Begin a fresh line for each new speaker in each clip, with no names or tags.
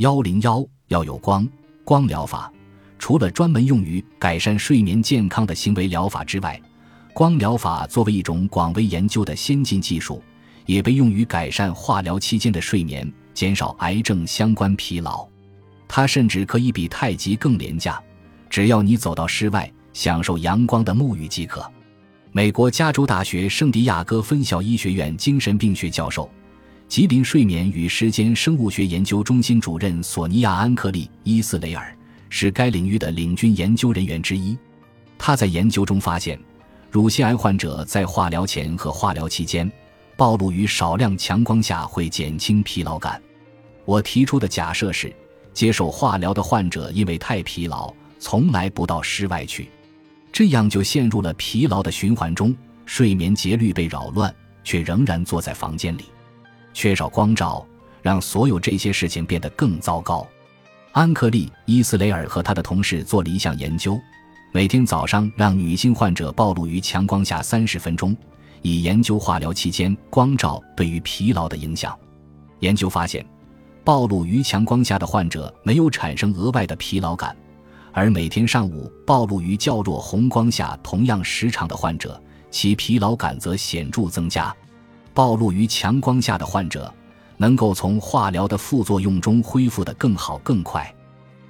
幺零幺要有光光疗法，除了专门用于改善睡眠健康的行为疗法之外，光疗法作为一种广为研究的先进技术，也被用于改善化疗期间的睡眠，减少癌症相关疲劳。它甚至可以比太极更廉价，只要你走到室外，享受阳光的沐浴即可。美国加州大学圣地亚哥分校医学院精神病学教授。吉林睡眠与时间生物学研究中心主任索尼娅·安克利·伊斯雷尔是该领域的领军研究人员之一。他在研究中发现，乳腺癌患者在化疗前和化疗期间暴露于少量强光下会减轻疲劳感。我提出的假设是，接受化疗的患者因为太疲劳，从来不到室外去，这样就陷入了疲劳的循环中，睡眠节律被扰乱，却仍然坐在房间里。缺少光照，让所有这些事情变得更糟糕。安克利·伊斯雷尔和他的同事做了一项研究：每天早上让女性患者暴露于强光下三十分钟，以研究化疗期间光照对于疲劳的影响。研究发现，暴露于强光下的患者没有产生额外的疲劳感，而每天上午暴露于较弱红光下同样时长的患者，其疲劳感则显著增加。暴露于强光下的患者，能够从化疗的副作用中恢复得更好更快。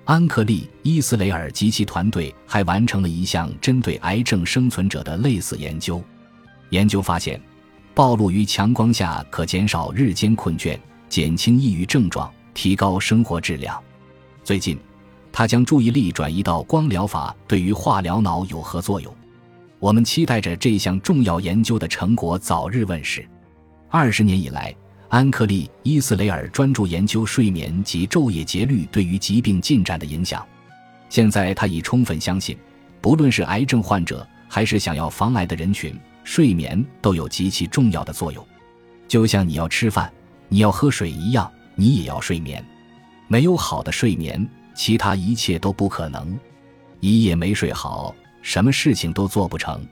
安克利·伊斯雷尔及其团队还完成了一项针对癌症生存者的类似研究。研究发现，暴露于强光下可减少日间困倦，减轻抑郁症状，提高生活质量。最近，他将注意力转移到光疗法对于化疗脑有何作用。我们期待着这项重要研究的成果早日问世。二十年以来，安克利·伊斯雷尔专注研究睡眠及昼夜节律对于疾病进展的影响。现在，他已充分相信，不论是癌症患者还是想要防癌的人群，睡眠都有极其重要的作用。就像你要吃饭、你要喝水一样，你也要睡眠。没有好的睡眠，其他一切都不可能。一夜没睡好，什么事情都做不成。